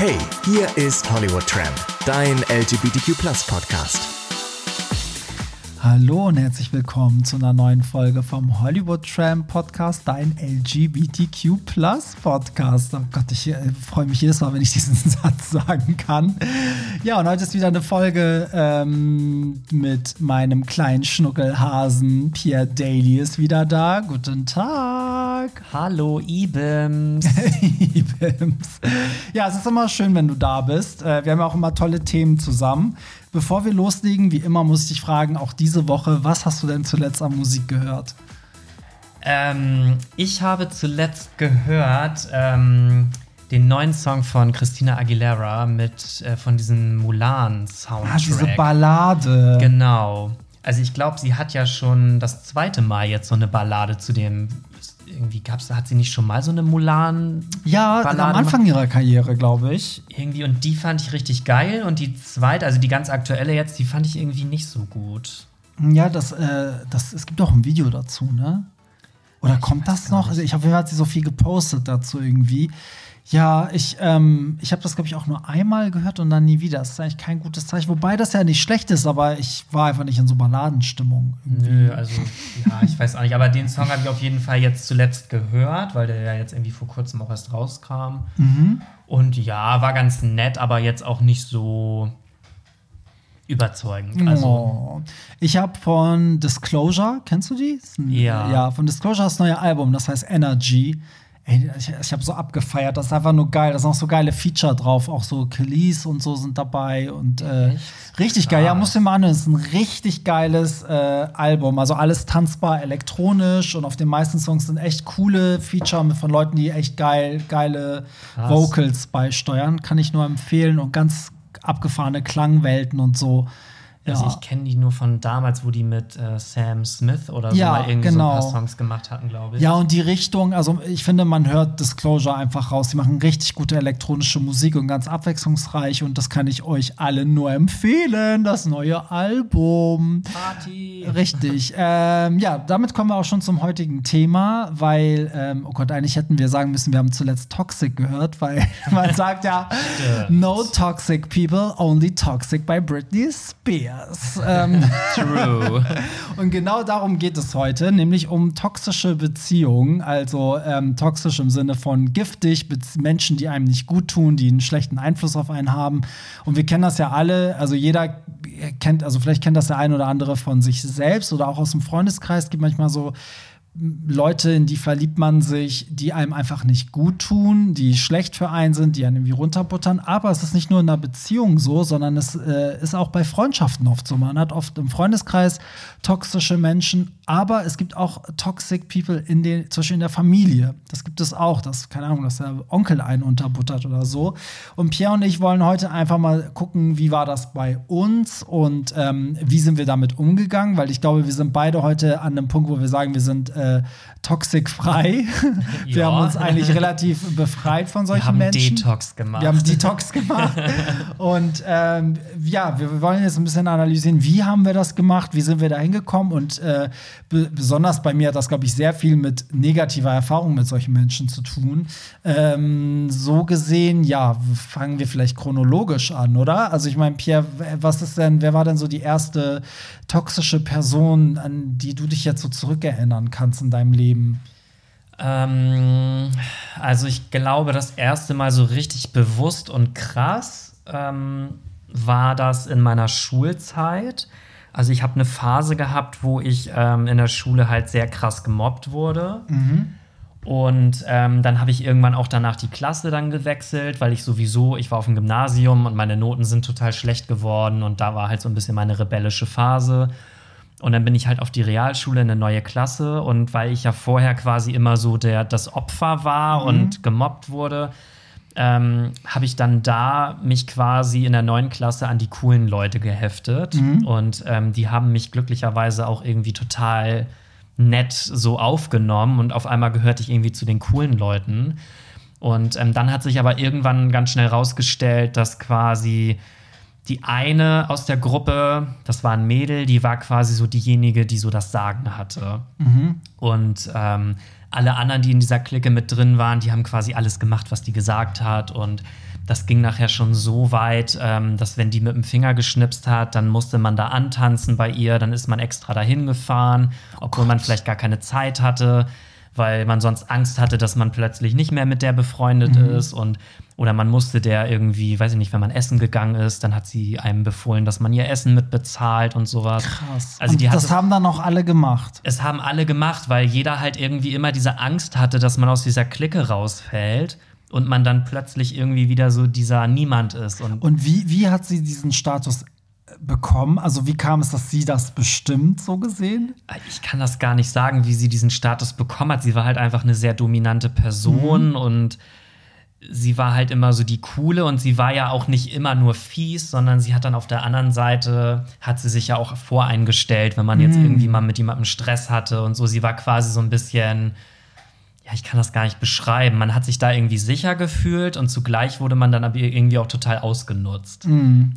Hey, hier ist Hollywood Tramp, dein LGBTQ Podcast. Hallo und herzlich willkommen zu einer neuen Folge vom Hollywood Tram Podcast, dein LGBTQ Podcast. Oh Gott, ich äh, freue mich jedes Mal, wenn ich diesen Satz sagen kann. Ja, und heute ist wieder eine Folge ähm, mit meinem kleinen Schnuckelhasen. Pierre Daly ist wieder da. Guten Tag. Hallo, Ibims. Ibims. Ja, es ist immer schön, wenn du da bist. Äh, wir haben ja auch immer tolle Themen zusammen. Bevor wir loslegen, wie immer muss ich dich fragen, auch diese Woche, was hast du denn zuletzt an Musik gehört? Ähm, ich habe zuletzt gehört ähm, den neuen Song von Christina Aguilera mit äh, von diesem Mulan-Soundtrack. Ah, diese Ballade. Genau. Also ich glaube, sie hat ja schon das zweite Mal jetzt so eine Ballade zu dem irgendwie gab's, hat sie nicht schon mal so eine Mulan? Ja, Ballade am Anfang ihrer Karriere, glaube ich. Irgendwie, und die fand ich richtig geil. Und die zweite, also die ganz aktuelle jetzt, die fand ich irgendwie nicht so gut. Ja, das, äh, das, es gibt auch ein Video dazu, ne? Oder ich kommt das noch? Also ich habe, hat sie so viel gepostet dazu irgendwie. Ja, ich, ähm, ich habe das, glaube ich, auch nur einmal gehört und dann nie wieder. Das ist eigentlich kein gutes Zeichen. Wobei das ja nicht schlecht ist, aber ich war einfach nicht in so Balladenstimmung. Irgendwie. Nö, also, ja, ich weiß auch nicht. Aber den Song habe ich auf jeden Fall jetzt zuletzt gehört, weil der ja jetzt irgendwie vor kurzem auch erst rauskam. Mhm. Und ja, war ganz nett, aber jetzt auch nicht so überzeugend. Also, oh. Ich habe von Disclosure, kennst du die? Ja. Ja, von Disclosure das neue Album, das heißt Energy. Ey, ich, ich habe so abgefeiert, das ist einfach nur geil. Da sind auch so geile Feature drauf, auch so Kelis und so sind dabei und äh, richtig geil. Ja, musst du mal anhören. Das ist ein richtig geiles äh, Album. Also alles tanzbar elektronisch und auf den meisten Songs sind echt coole Feature von Leuten, die echt geil, geile Krass. Vocals beisteuern. Kann ich nur empfehlen und ganz abgefahrene Klangwelten und so. Also ich kenne die nur von damals, wo die mit äh, Sam Smith oder so ja, mal irgendwie genau. so ein paar Songs gemacht hatten, glaube ich. Ja, und die Richtung, also ich finde, man hört Disclosure einfach raus. Die machen richtig gute elektronische Musik und ganz abwechslungsreich und das kann ich euch alle nur empfehlen. Das neue Album. Party. Richtig. ähm, ja, damit kommen wir auch schon zum heutigen Thema, weil, ähm, oh Gott, eigentlich hätten wir sagen müssen, wir haben zuletzt Toxic gehört, weil man sagt ja, no toxic people, only toxic by Britney Spears. Yes. Ähm, True. Und genau darum geht es heute, nämlich um toxische Beziehungen, also ähm, toxisch im Sinne von giftig, Menschen, die einem nicht gut tun, die einen schlechten Einfluss auf einen haben. Und wir kennen das ja alle, also jeder kennt, also vielleicht kennt das der ein oder andere von sich selbst oder auch aus dem Freundeskreis, es gibt manchmal so Leute, in die verliebt man sich, die einem einfach nicht gut tun, die schlecht für einen sind, die einen irgendwie runterbuttern. Aber es ist nicht nur in einer Beziehung so, sondern es äh, ist auch bei Freundschaften oft so. Man hat oft im Freundeskreis toxische Menschen, aber es gibt auch toxic people in den, zum Beispiel in der Familie. Das gibt es auch, dass, keine Ahnung, dass der Onkel einen unterbuttert oder so. Und Pierre und ich wollen heute einfach mal gucken, wie war das bei uns und ähm, wie sind wir damit umgegangen, weil ich glaube, wir sind beide heute an einem Punkt, wo wir sagen, wir sind äh, toxikfrei. wir ja. haben uns eigentlich relativ befreit von solchen wir haben Menschen. Detox gemacht. Wir haben Detox gemacht. und ähm, ja, wir wollen jetzt ein bisschen analysieren, wie haben wir das gemacht, wie sind wir da hingekommen und äh, besonders bei mir hat das, glaube ich, sehr viel mit negativer Erfahrung mit solchen Menschen zu tun. Ähm, so gesehen, ja, fangen wir vielleicht chronologisch an, oder? Also ich meine, Pierre, was ist denn, wer war denn so die erste toxische Person, an die du dich jetzt so zurückerinnern kannst in deinem Leben? Ähm, also ich glaube, das erste Mal so richtig bewusst und krass ähm, war das in meiner Schulzeit. Also ich habe eine Phase gehabt, wo ich ähm, in der Schule halt sehr krass gemobbt wurde. Mhm. Und ähm, dann habe ich irgendwann auch danach die Klasse dann gewechselt, weil ich sowieso, ich war auf dem Gymnasium und meine Noten sind total schlecht geworden und da war halt so ein bisschen meine rebellische Phase. Und dann bin ich halt auf die Realschule in eine neue Klasse und weil ich ja vorher quasi immer so der das Opfer war mhm. und gemobbt wurde, ähm, habe ich dann da mich quasi in der neuen Klasse an die coolen Leute geheftet. Mhm. Und ähm, die haben mich glücklicherweise auch irgendwie total nett so aufgenommen. Und auf einmal gehörte ich irgendwie zu den coolen Leuten. Und ähm, dann hat sich aber irgendwann ganz schnell rausgestellt, dass quasi die eine aus der Gruppe, das war ein Mädel, die war quasi so diejenige, die so das Sagen hatte. Mhm. Und ähm, alle anderen, die in dieser Clique mit drin waren, die haben quasi alles gemacht, was die gesagt hat. Und das ging nachher schon so weit, ähm, dass wenn die mit dem Finger geschnipst hat, dann musste man da antanzen bei ihr, dann ist man extra dahin gefahren, obwohl man vielleicht gar keine Zeit hatte, weil man sonst Angst hatte, dass man plötzlich nicht mehr mit der befreundet Mhm. ist und oder man musste der irgendwie, weiß ich nicht, wenn man essen gegangen ist, dann hat sie einem befohlen, dass man ihr Essen mitbezahlt und sowas. Krass. Also und das haben dann auch alle gemacht. es haben alle gemacht, weil jeder halt irgendwie immer diese Angst hatte, dass man aus dieser Clique rausfällt und man dann plötzlich irgendwie wieder so dieser Niemand ist. Und, Und wie, wie hat sie diesen Status bekommen? Also wie kam es, dass sie das bestimmt so gesehen? ich kann das gar nicht sagen, wie sie diesen Status bekommen hat. Sie war halt einfach eine sehr dominante Person und sie war halt immer so die coole und sie war ja auch nicht immer nur fies, sondern sie hat dann auf der anderen Seite hat sie sich ja auch voreingestellt, wenn man jetzt irgendwie mal mit jemandem Stress hatte und so. Sie war quasi so ein bisschen ja, ich kann das gar nicht beschreiben. Man hat sich da irgendwie sicher gefühlt und zugleich wurde man dann aber irgendwie auch total ausgenutzt.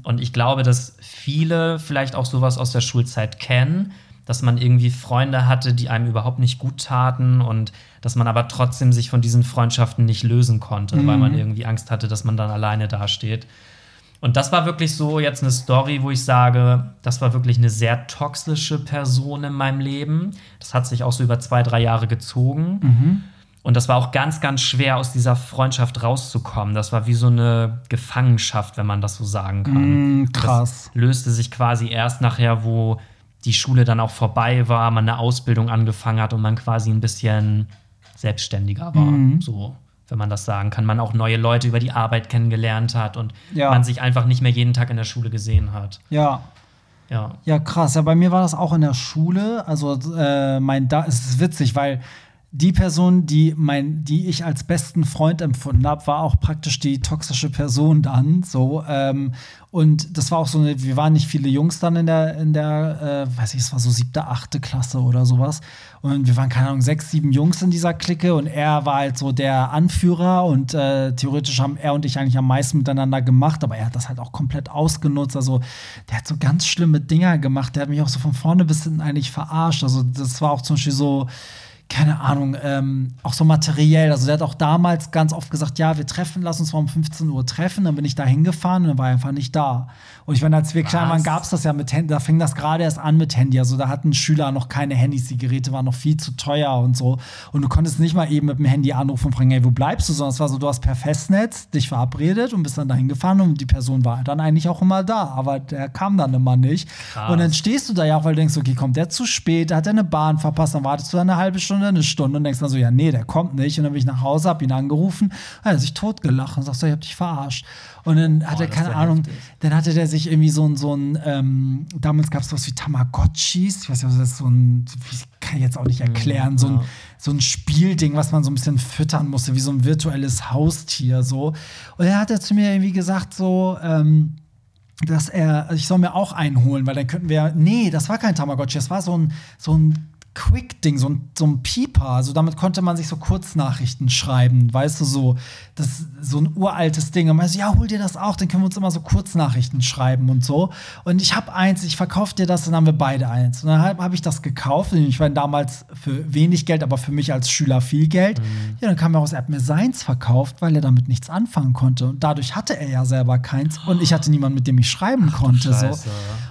Und ich glaube, dass viele vielleicht auch sowas aus der Schulzeit kennen, dass man irgendwie Freunde hatte, die einem überhaupt nicht gut taten und dass man aber trotzdem sich von diesen Freundschaften nicht lösen konnte, weil man irgendwie Angst hatte, dass man dann alleine dasteht. Und das war wirklich so jetzt eine Story, wo ich sage, das war wirklich eine sehr toxische Person in meinem Leben. Das hat sich auch so über zwei, drei Jahre gezogen. Und das war auch ganz, ganz schwer, aus dieser Freundschaft rauszukommen. Das war wie so eine Gefangenschaft, wenn man das so sagen kann. Mm, krass. Das löste sich quasi erst nachher, wo die Schule dann auch vorbei war, man eine Ausbildung angefangen hat und man quasi ein bisschen selbstständiger war. Mhm. So, wenn man das sagen kann. Man auch neue Leute über die Arbeit kennengelernt hat und Ja. man sich einfach nicht mehr jeden Tag in der Schule gesehen hat. Ja. Ja. Ja, krass. Ja, bei mir war das auch in der Schule. Also, äh, mein da es ist witzig, weil die Person, die mein, die ich als besten Freund empfunden habe, war auch praktisch die toxische Person dann. So ähm, und das war auch so eine. Wir waren nicht viele Jungs dann in der in der, äh, weiß ich, es war so siebte, achte Klasse oder sowas. Und wir waren keine Ahnung sechs, sieben Jungs in dieser Clique und er war halt so der Anführer und äh, theoretisch haben er und ich eigentlich am meisten miteinander gemacht, aber er hat das halt auch komplett ausgenutzt. Also der hat so ganz schlimme Dinger gemacht. Der hat mich auch so von vorne bis hinten eigentlich verarscht. Also das war auch zum Beispiel so keine Ahnung, ähm, auch so materiell. Also der hat auch damals ganz oft gesagt, ja, wir treffen, lass uns mal um 15 Uhr treffen. Dann bin ich da hingefahren und dann war er einfach nicht da. Und ich meine, als wir klein waren, gab es das ja mit Handy, da fing das gerade erst an mit Handy. Also da hatten Schüler noch keine Handys, die Geräte waren noch viel zu teuer und so. Und du konntest nicht mal eben mit dem Handy anrufen und fragen, hey, wo bleibst du? Sondern es war so, du hast per Festnetz dich verabredet und bist dann dahin gefahren und die Person war dann eigentlich auch immer da. Aber der kam dann immer nicht. Krass. Und dann stehst du da ja auch, weil du denkst, okay, kommt der zu spät, hat er eine Bahn verpasst, dann wartest du eine halbe Stunde, eine Stunde und denkst dann so, ja, nee, der kommt nicht. Und dann bin ich nach Hause, hab ihn angerufen, hat er sich totgelacht und sagt so, ich hab dich verarscht. Und dann hat Boah, er, keine Ahnung, heftig. dann hatte der sich irgendwie so ein, so ein ähm, damals gab es was wie Tamagotchis, ich weiß nicht, was das ist, so ein, wie, kann ich jetzt auch nicht erklären, so ein, ja. so ein Spielding, was man so ein bisschen füttern musste, wie so ein virtuelles Haustier, so. Und er hat er zu mir irgendwie gesagt, so, ähm, dass er, ich soll mir auch einen holen, weil dann könnten wir, nee, das war kein Tamagotchi, das war so ein, so ein Quick-Ding, so ein, so ein Pieper. Also damit konnte man sich so Kurznachrichten schreiben, weißt du, so, das so ein uraltes Ding. Und man so, ja, hol dir das auch, dann können wir uns immer so Kurznachrichten schreiben und so. Und ich habe eins, ich verkaufe dir das, dann haben wir beide eins. Und dann habe hab ich das gekauft. Und ich meine, damals für wenig Geld, aber für mich als Schüler viel Geld. Ja, dann kam er raus, er hat mir seins verkauft, weil er damit nichts anfangen konnte. Und dadurch hatte er ja selber keins. Und ich hatte niemanden, mit dem ich schreiben konnte. So.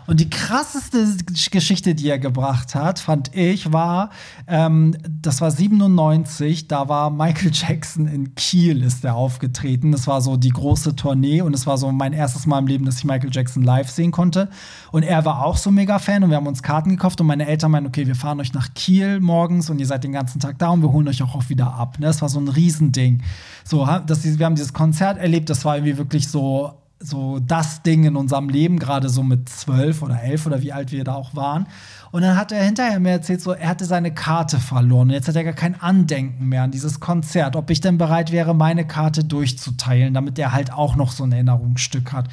Und die krasseste Geschichte, die er gebracht hat, fand ich, war, ähm, das war 97, da war Michael Jackson in Kiel, ist er aufgetreten. Das war so die große Tournee und es war so mein erstes Mal im Leben, dass ich Michael Jackson live sehen konnte. Und er war auch so mega Fan und wir haben uns Karten gekauft und meine Eltern meinen, okay, wir fahren euch nach Kiel morgens und ihr seid den ganzen Tag da und wir holen euch auch, wieder ab. Ne? Das war so ein Riesending. So, das, wir haben dieses Konzert erlebt, das war irgendwie wirklich so so das Ding in unserem Leben, gerade so mit zwölf oder elf oder wie alt wir da auch waren. Und dann hat er hinterher mir erzählt, so, er hatte seine Karte verloren. Jetzt hat er gar kein Andenken mehr an dieses Konzert. Ob ich denn bereit wäre, meine Karte durchzuteilen, damit er halt auch noch so ein Erinnerungsstück hat.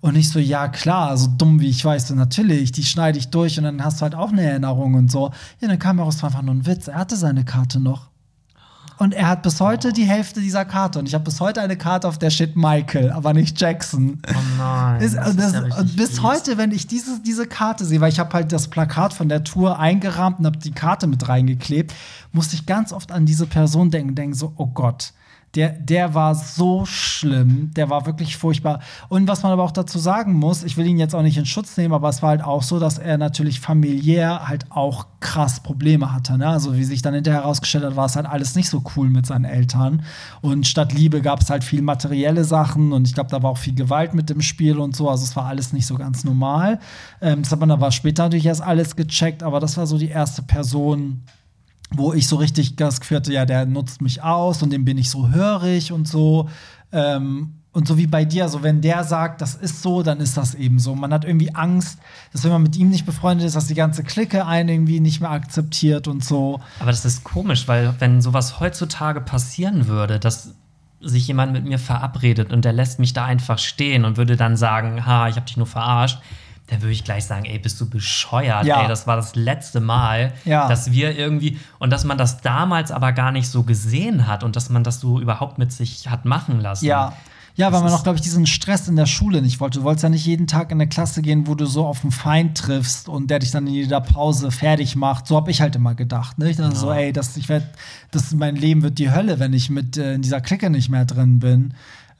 Und ich so, ja klar, so dumm wie ich weiß, so natürlich, die schneide ich durch und dann hast du halt auch eine Erinnerung und so. Ja, dann kam heraus, war einfach nur ein Witz. Er hatte seine Karte noch. Und er hat bis heute die Hälfte dieser Karte. Und ich habe bis heute eine Karte, auf der steht Michael, aber nicht Jackson. Oh nein. Ist, das das, ja bis fies. heute, wenn ich diese, diese Karte sehe, weil ich habe halt das Plakat von der Tour eingerahmt und habe die Karte mit reingeklebt, musste ich ganz oft an diese Person denken, denken so, oh Gott. Der, der war so schlimm, der war wirklich furchtbar. Und was man aber auch dazu sagen muss, ich will ihn jetzt auch nicht in Schutz nehmen, aber es war halt auch so, dass er natürlich familiär halt auch krass Probleme hatte. Ne? Also wie sich dann hinterher herausgestellt hat, war es halt alles nicht so cool mit seinen Eltern. Und statt Liebe gab es halt viel materielle Sachen und ich glaube, da war auch viel Gewalt mit im Spiel und so. Also es war alles nicht so ganz normal. Ähm, das hat man aber später natürlich erst alles gecheckt, aber das war so die erste Person, wo ich so richtig das Gefühl hatte, ja, der nutzt mich aus und dem bin ich so hörig und so. Ähm, und so wie bei dir, so wenn der sagt, das ist so, dann ist das eben so. Man hat irgendwie Angst, dass wenn man mit ihm nicht befreundet ist, dass die ganze Clique einen irgendwie nicht mehr akzeptiert und so. Aber das ist komisch, weil wenn sowas heutzutage passieren würde, dass sich jemand mit mir verabredet und der lässt mich da einfach stehen und würde dann sagen, ha, ich hab dich nur verarscht, dann würde ich gleich sagen, ey, bist du bescheuert, Ja. ey, das war das letzte Mal, Ja. dass wir irgendwie und dass man das damals aber gar nicht so gesehen hat und dass man das so überhaupt mit sich hat machen lassen. Ja. Ja, Das weil man auch, glaube ich, diesen Stress in der Schule nicht wollte. Du wolltest ja nicht jeden Tag in eine Klasse gehen, wo du so auf einen Feind triffst und der dich dann in jeder Pause fertig macht. So habe ich halt immer gedacht. Ne? Ich dachte so, ey, das, ich werd, das, mein Leben wird die Hölle, wenn ich mit äh, in dieser Clique nicht mehr drin bin.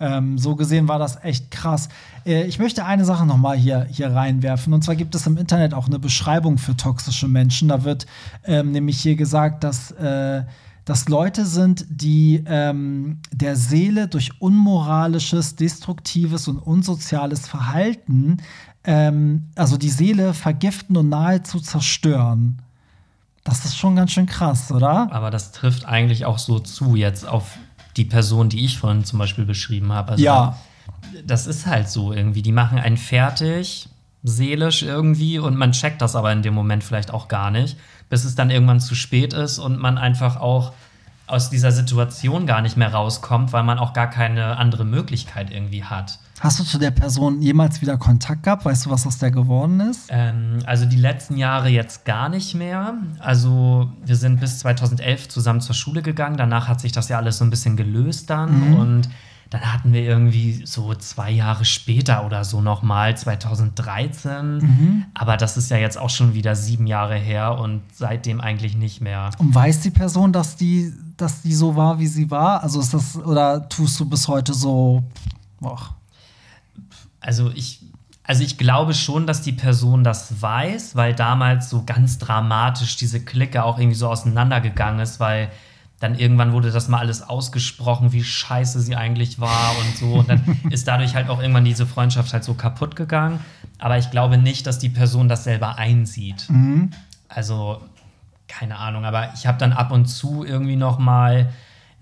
Ähm, so gesehen war das echt krass. Äh, ich möchte eine Sache noch mal hier, hier reinwerfen. Und zwar gibt es im Internet auch eine Beschreibung für toxische Menschen. Da wird ähm, nämlich hier gesagt, dass äh, dass Leute sind, die ähm, der Seele durch unmoralisches, destruktives und unsoziales Verhalten, ähm, also die Seele vergiften und nahezu zerstören. Das ist schon ganz schön krass, oder? Aber das trifft eigentlich auch so zu jetzt auf die Person, die ich vorhin zum Beispiel beschrieben habe. Also Ja. Das ist halt so irgendwie. Die machen einen fertig, seelisch irgendwie, und man checkt das aber in dem Moment vielleicht auch gar nicht, bis es dann irgendwann zu spät ist und man einfach auch aus dieser Situation gar nicht mehr rauskommt, weil man auch gar keine andere Möglichkeit irgendwie hat. Hast du zu der Person jemals wieder Kontakt gehabt? Weißt du, was aus der geworden ist? Ähm, also die letzten Jahre jetzt gar nicht mehr. Also wir sind bis 2011 zusammen zur Schule gegangen. Danach hat sich das ja alles so ein bisschen gelöst dann. Und dann hatten wir irgendwie so zwei Jahre später oder so nochmal, 2013. Aber das ist ja jetzt auch schon wieder sieben Jahre her und seitdem eigentlich nicht mehr. Und weiß die Person, dass die, dass die so war, wie sie war? Also ist das, oder tust du bis heute so, och, Also ich, also ich glaube schon, dass die Person das weiß, weil damals so ganz dramatisch diese Clique auch irgendwie so auseinandergegangen ist, weil dann irgendwann wurde das mal alles ausgesprochen, wie scheiße sie eigentlich war und so. Und dann ist dadurch halt auch irgendwann diese Freundschaft halt so kaputt gegangen. Aber ich glaube nicht, dass die Person das selber einsieht. Also, keine Ahnung, aber ich habe dann ab und zu irgendwie noch mal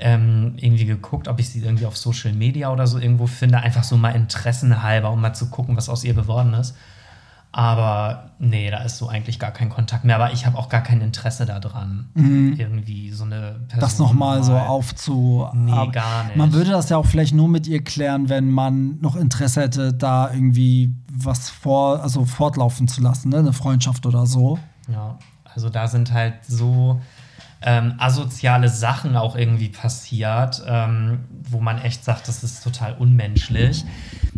ähm, irgendwie geguckt, ob ich sie irgendwie auf Social Media oder so irgendwo finde, einfach so mal interessenhalber, um mal zu gucken, was aus ihr geworden ist. Aber nee, da ist so eigentlich gar kein Kontakt mehr. Aber ich habe auch gar kein Interesse daran, irgendwie so eine Person. Mhm. das noch mal so aufzu. Nee, gar nicht. Man würde das ja auch vielleicht nur mit ihr klären, wenn man noch Interesse hätte, da irgendwie was vor, also fortlaufen zu lassen, ne? eine Freundschaft oder so. Ja, also da sind halt so ähm, asoziale Sachen auch irgendwie passiert, ähm, wo man echt sagt, das ist total unmenschlich.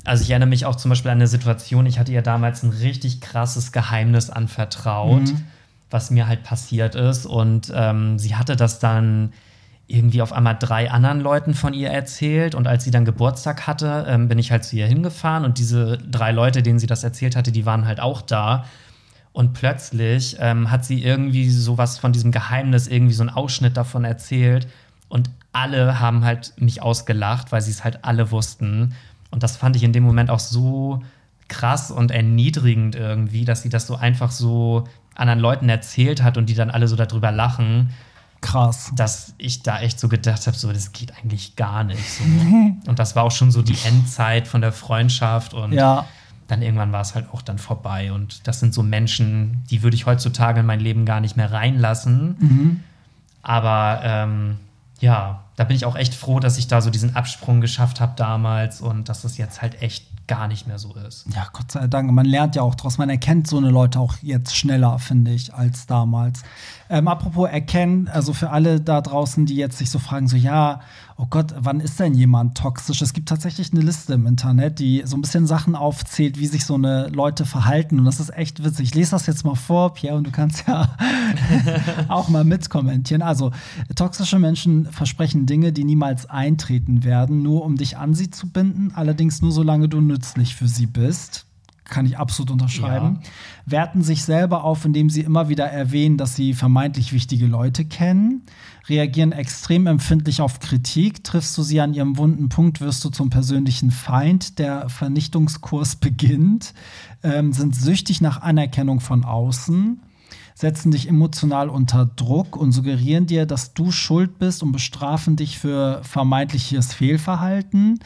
Also ich erinnere mich auch zum Beispiel an eine Situation, ich hatte ihr damals ein richtig krasses Geheimnis anvertraut, was mir halt passiert ist. Und ähm, sie hatte das dann irgendwie auf einmal drei anderen Leuten von ihr erzählt. Und als sie dann Geburtstag hatte, ähm, bin ich halt zu ihr hingefahren. Und diese drei Leute, denen sie das erzählt hatte, die waren halt auch da. Und plötzlich ähm, hat sie irgendwie sowas von diesem Geheimnis, irgendwie so einen Ausschnitt davon erzählt. Und alle haben halt mich ausgelacht, weil sie es halt alle wussten. Und das fand ich in dem Moment auch so krass und erniedrigend irgendwie, dass sie das so einfach so anderen Leuten erzählt hat und die dann alle so darüber lachen, Krass. dass ich da echt so gedacht habe, so das geht eigentlich gar nicht. So. und das war auch schon so die Endzeit von der Freundschaft und Ja. Dann irgendwann war es halt auch dann vorbei. Und das sind so Menschen, die würde ich heutzutage in mein Leben gar nicht mehr reinlassen. Aber ähm, ja, da bin ich auch echt froh, dass ich da so diesen Absprung geschafft habe damals und dass das jetzt halt echt gar nicht mehr so ist. Ja, Gott sei Dank. Man lernt ja auch draus. Man erkennt so eine Leute auch jetzt schneller, finde ich, als damals. Ähm, apropos erkennen, also für alle da draußen, die jetzt sich so fragen, so ja, oh Gott, wann ist denn jemand toxisch? Es gibt tatsächlich eine Liste im Internet, die so ein bisschen Sachen aufzählt, wie sich so eine Leute verhalten. Und das ist echt witzig. Ich lese das jetzt mal vor, Pierre, und du kannst ja auch mal mitkommentieren. Also, toxische Menschen versprechen Dinge, die niemals eintreten werden, nur um dich an sie zu binden, allerdings nur solange du nützlich für sie bist kann ich absolut unterschreiben, ja. werten sich selber auf, indem sie immer wieder erwähnen, dass sie vermeintlich wichtige Leute kennen, reagieren extrem empfindlich auf Kritik, triffst du sie an ihrem wunden Punkt, wirst du zum persönlichen Feind, der Vernichtungskurs beginnt, ähm, sind süchtig nach Anerkennung von außen, setzen dich emotional unter Druck und suggerieren dir, dass du schuld bist und bestrafen dich für vermeintliches Fehlverhalten,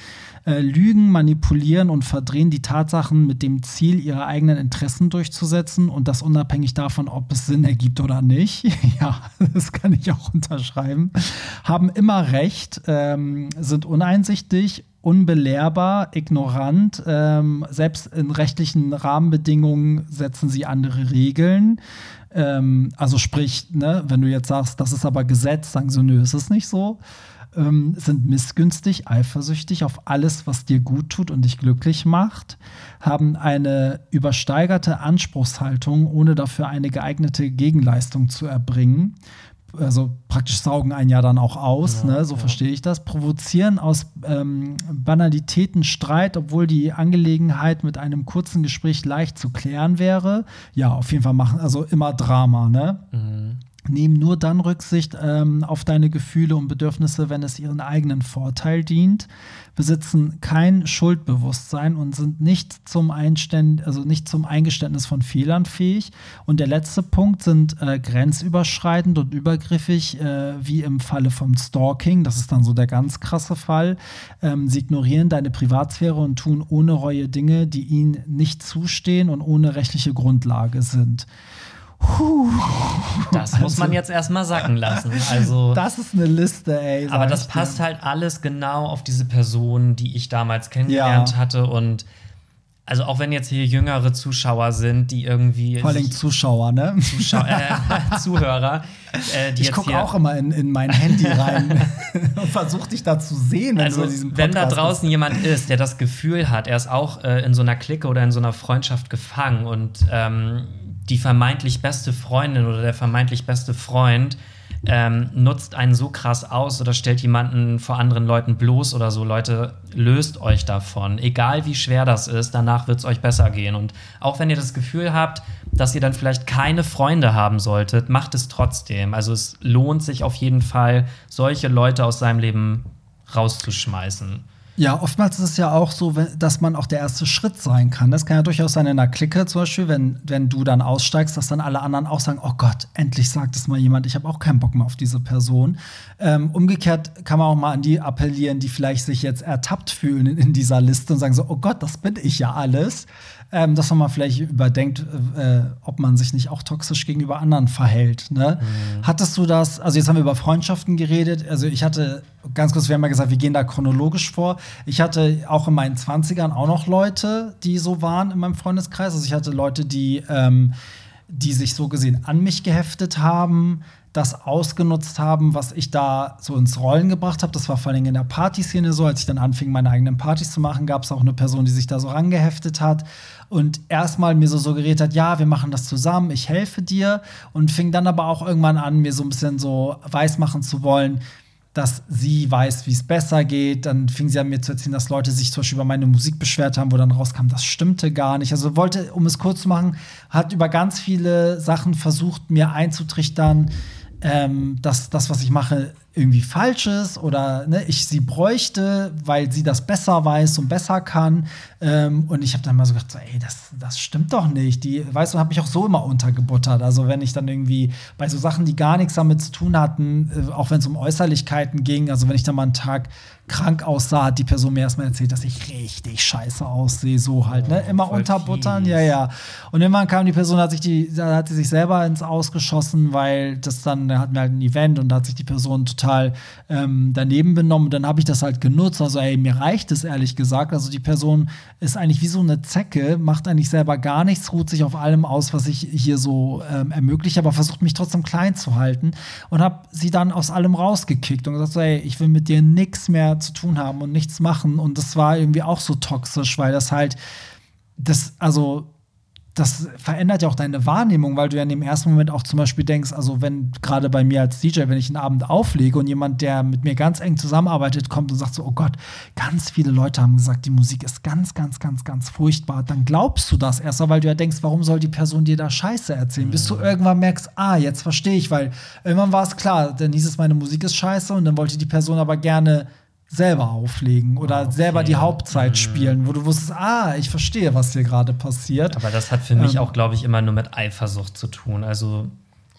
äh, lügen, manipulieren und verdrehen die Tatsachen mit dem Ziel, ihre eigenen Interessen durchzusetzen und das unabhängig davon, ob es Sinn ergibt oder nicht. ja, das kann ich auch unterschreiben. Haben immer recht, ähm, sind uneinsichtig unbelehrbar, ignorant. Ähm, selbst in rechtlichen Rahmenbedingungen setzen sie andere Regeln. Ähm, also sprich, ne, wenn du jetzt sagst, das ist aber Gesetz, sagen sie, nö, ist es nicht so ähm, sind missgünstig, eifersüchtig auf alles, was dir gut tut und dich glücklich macht, haben eine übersteigerte Anspruchshaltung, ohne dafür eine geeignete Gegenleistung zu erbringen. Also praktisch saugen ein Jahr dann auch aus, ja, ne? so ja. verstehe ich das. Provozieren aus ähm, Banalitäten Streit, obwohl die Angelegenheit mit einem kurzen Gespräch leicht zu klären wäre. Ja, auf jeden Fall machen, also immer Drama, ne? Mhm nehmen nur dann Rücksicht ähm, auf deine Gefühle und Bedürfnisse, wenn es ihren eigenen Vorteil dient, besitzen kein Schuldbewusstsein und sind nicht zum, Einständ also nicht zum Eingeständnis von Fehlern fähig. Und der letzte Punkt sind äh, grenzüberschreitend und übergriffig, äh, wie im Falle vom Stalking. Das ist dann so der ganz krasse Fall. Ähm, sie ignorieren deine Privatsphäre und tun ohne Reue Dinge, die ihnen nicht zustehen und ohne rechtliche Grundlage sind. Puh. Das also, muss man jetzt erstmal sacken lassen. Also, das ist eine Liste, ey. Aber das passt dir. halt alles genau auf diese Person, die ich damals kennengelernt ja. hatte. Und also auch wenn jetzt hier jüngere Zuschauer sind, die irgendwie. Vor allem Zuschauer, ne? Zuschau äh, Zuhörer. Äh, ich gucke auch immer in, in mein Handy rein und versuche dich da zu sehen, wenn also, Wenn da draußen bist. jemand ist, der das Gefühl hat, er ist auch äh, in so einer Clique oder in so einer Freundschaft gefangen und ähm, die vermeintlich beste Freundin oder der vermeintlich beste Freund ähm, nutzt einen so krass aus oder stellt jemanden vor anderen Leuten bloß oder so. Leute, löst euch davon. Egal wie schwer das ist, danach wird es euch besser gehen. Und auch wenn ihr das Gefühl habt, dass ihr dann vielleicht keine Freunde haben solltet, macht es trotzdem. Also es lohnt sich auf jeden Fall, solche Leute aus seinem Leben rauszuschmeißen. Ja, oftmals ist es ja auch so, dass man auch der erste Schritt sein kann. Das kann ja durchaus sein in einer Clique zum Beispiel, wenn, wenn du dann aussteigst, dass dann alle anderen auch sagen, oh Gott, endlich sagt es mal jemand, ich habe auch keinen Bock mehr auf diese Person. Ähm, umgekehrt kann man auch mal an die appellieren, die vielleicht sich jetzt ertappt fühlen in, in dieser Liste und sagen so, oh Gott, das bin ich ja alles ähm, dass man mal vielleicht überdenkt, äh, ob man sich nicht auch toxisch gegenüber anderen verhält. Ne? Mhm. Hattest du das, also jetzt haben wir über Freundschaften geredet, also ich hatte, ganz kurz, wir haben ja gesagt, wir gehen da chronologisch vor. Ich hatte auch in meinen 20ern auch noch Leute, die so waren in meinem Freundeskreis. Also ich hatte Leute, die, ähm, die sich so gesehen an mich geheftet haben, das ausgenutzt haben, was ich da so ins Rollen gebracht habe. Das war vor allem in der Partyszene so. Als ich dann anfing, meine eigenen Partys zu machen, gab es auch eine Person, die sich da so rangeheftet hat und erstmal mir so suggeriert hat, ja, wir machen das zusammen, ich helfe dir und fing dann aber auch irgendwann an, mir so ein bisschen so weismachen zu wollen, dass sie weiß, wie es besser geht. Dann fing sie an mir zu erzählen, dass Leute sich zum Beispiel über meine Musik beschwert haben, wo dann rauskam, das stimmte gar nicht. Also wollte, um es kurz zu machen, hat über ganz viele Sachen versucht, mir einzutrichtern, ähm, dass das, was ich mache, irgendwie falsch ist oder ne, ich sie bräuchte, weil sie das besser weiß und besser kann. Ähm, und ich habe dann mal so gedacht, so, ey, das, das stimmt doch nicht. Die, weißt du, habe mich auch so immer untergebuttert. Also wenn ich dann irgendwie bei so Sachen, die gar nichts damit zu tun hatten, äh, auch wenn es um Äußerlichkeiten ging, also wenn ich dann mal einen Tag krank aussah, hat die Person mir erstmal erzählt, dass ich richtig scheiße aussehe, so halt, ne? Oh, immer unterbuttern, fies. ja, ja. Und irgendwann kam die Person, hat sich die, da hat sie sich selber ins Ausgeschossen, weil das dann, da hatten wir halt ein Event und da hat sich die Person total total ähm, daneben benommen. Und dann habe ich das halt genutzt. Also, ey, mir reicht es ehrlich gesagt. Also, die Person ist eigentlich wie so eine Zecke, macht eigentlich selber gar nichts, ruht sich auf allem aus, was ich hier so ähm, ermögliche, aber versucht mich trotzdem klein zu halten und habe sie dann aus allem rausgekickt und gesagt, so, ey, ich will mit dir nichts mehr zu tun haben und nichts machen. Und das war irgendwie auch so toxisch, weil das halt, das, also das verändert ja auch deine Wahrnehmung, weil du ja in dem ersten Moment auch zum Beispiel denkst, also wenn gerade bei mir als DJ, wenn ich einen Abend auflege und jemand, der mit mir ganz eng zusammenarbeitet, kommt und sagt so, oh Gott, ganz viele Leute haben gesagt, die Musik ist ganz, ganz, ganz, ganz furchtbar, dann glaubst du das erst, weil du ja denkst, warum soll die Person dir da Scheiße erzählen, mhm. bis du mhm. irgendwann merkst, ah, jetzt verstehe ich, weil irgendwann war es klar, dann hieß es, meine Musik ist scheiße und dann wollte die Person aber gerne selber auflegen oder okay. selber die Hauptzeit mhm. spielen, wo du wusstest, ah, ich verstehe, was hier gerade passiert. Aber das hat für mich ähm, auch, glaube ich, immer nur mit Eifersucht zu tun. Also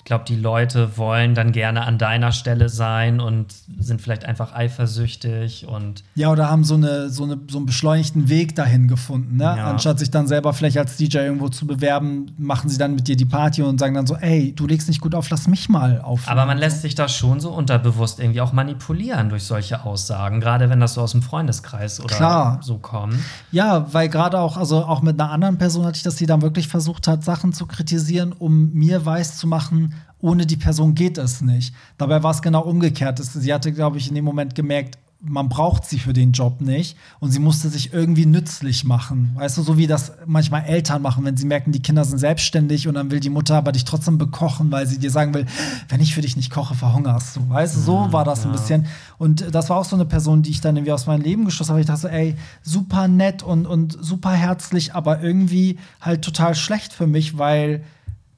glaube, die Leute wollen dann gerne an deiner Stelle sein und sind vielleicht einfach eifersüchtig und. Ja, oder haben so, eine, so, eine, so einen beschleunigten Weg dahin gefunden. Ne? Ja. Anstatt sich dann selber vielleicht als DJ irgendwo zu bewerben, machen sie dann mit dir die Party und sagen dann so: Ey, du legst nicht gut auf, lass mich mal auf. Aber man lässt sich da schon so unterbewusst irgendwie auch manipulieren durch solche Aussagen, gerade wenn das so aus dem Freundeskreis oder Klar. so kommt. Ja, weil gerade auch, also auch mit einer anderen Person hatte ich, dass sie dann wirklich versucht hat, Sachen zu kritisieren, um mir weiß zu machen, ohne die Person geht es nicht. Dabei war es genau umgekehrt. Sie hatte, glaube ich, in dem Moment gemerkt, man braucht sie für den Job nicht und sie musste sich irgendwie nützlich machen. Weißt du, so wie das manchmal Eltern machen, wenn sie merken, die Kinder sind selbstständig und dann will die Mutter aber dich trotzdem bekochen, weil sie dir sagen will, wenn ich für dich nicht koche, verhungerst du. Weißt du, so mhm, war das ja. ein bisschen. Und das war auch so eine Person, die ich dann irgendwie aus meinem Leben geschossen habe. Ich dachte so, ey, super nett und, und super herzlich, aber irgendwie halt total schlecht für mich, weil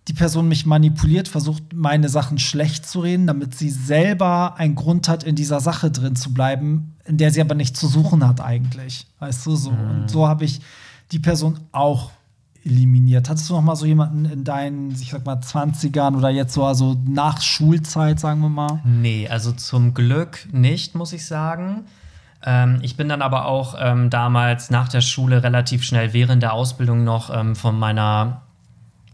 die Person mich manipuliert, versucht, meine Sachen schlecht zu reden, damit sie selber einen Grund hat, in dieser Sache drin zu bleiben, in der sie aber nicht zu suchen hat eigentlich. Weißt du so? Mhm. Und so habe ich die Person auch eliminiert. Hattest du noch mal so jemanden in deinen, ich sag mal, 20ern oder jetzt so also nach Schulzeit, sagen wir mal? Nee, also zum Glück nicht, muss ich sagen. Ähm, ich bin dann aber auch ähm, damals nach der Schule relativ schnell während der Ausbildung noch ähm, von meiner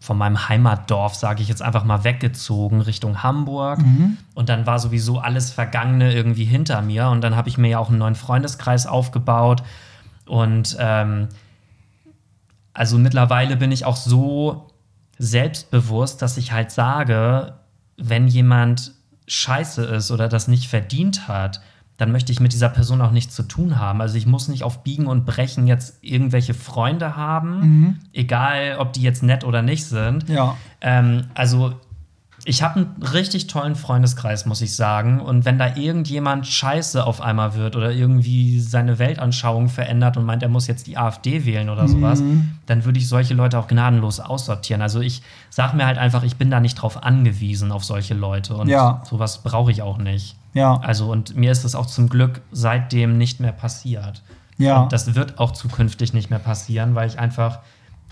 von meinem Heimatdorf, sage ich jetzt einfach mal, weggezogen Richtung Hamburg. Mhm. Und dann war sowieso alles Vergangene irgendwie hinter mir. Und dann habe ich mir ja auch einen neuen Freundeskreis aufgebaut. Und ähm, also mittlerweile bin ich auch so selbstbewusst, dass ich halt sage, wenn jemand scheiße ist oder das nicht verdient hat, dann möchte ich mit dieser Person auch nichts zu tun haben. Also ich muss nicht auf Biegen und Brechen jetzt irgendwelche Freunde haben, mhm. egal ob die jetzt nett oder nicht sind. Ja. Ähm, also ich habe einen richtig tollen Freundeskreis, muss ich sagen. Und wenn da irgendjemand scheiße auf einmal wird oder irgendwie seine Weltanschauung verändert und meint, er muss jetzt die AfD wählen oder sowas, mhm. dann würde ich solche Leute auch gnadenlos aussortieren. Also ich sage mir halt einfach, ich bin da nicht drauf angewiesen auf solche Leute. Und ja. sowas brauche ich auch nicht. Ja. Also, und mir ist das auch zum Glück seitdem nicht mehr passiert. Ja. Und das wird auch zukünftig nicht mehr passieren, weil ich einfach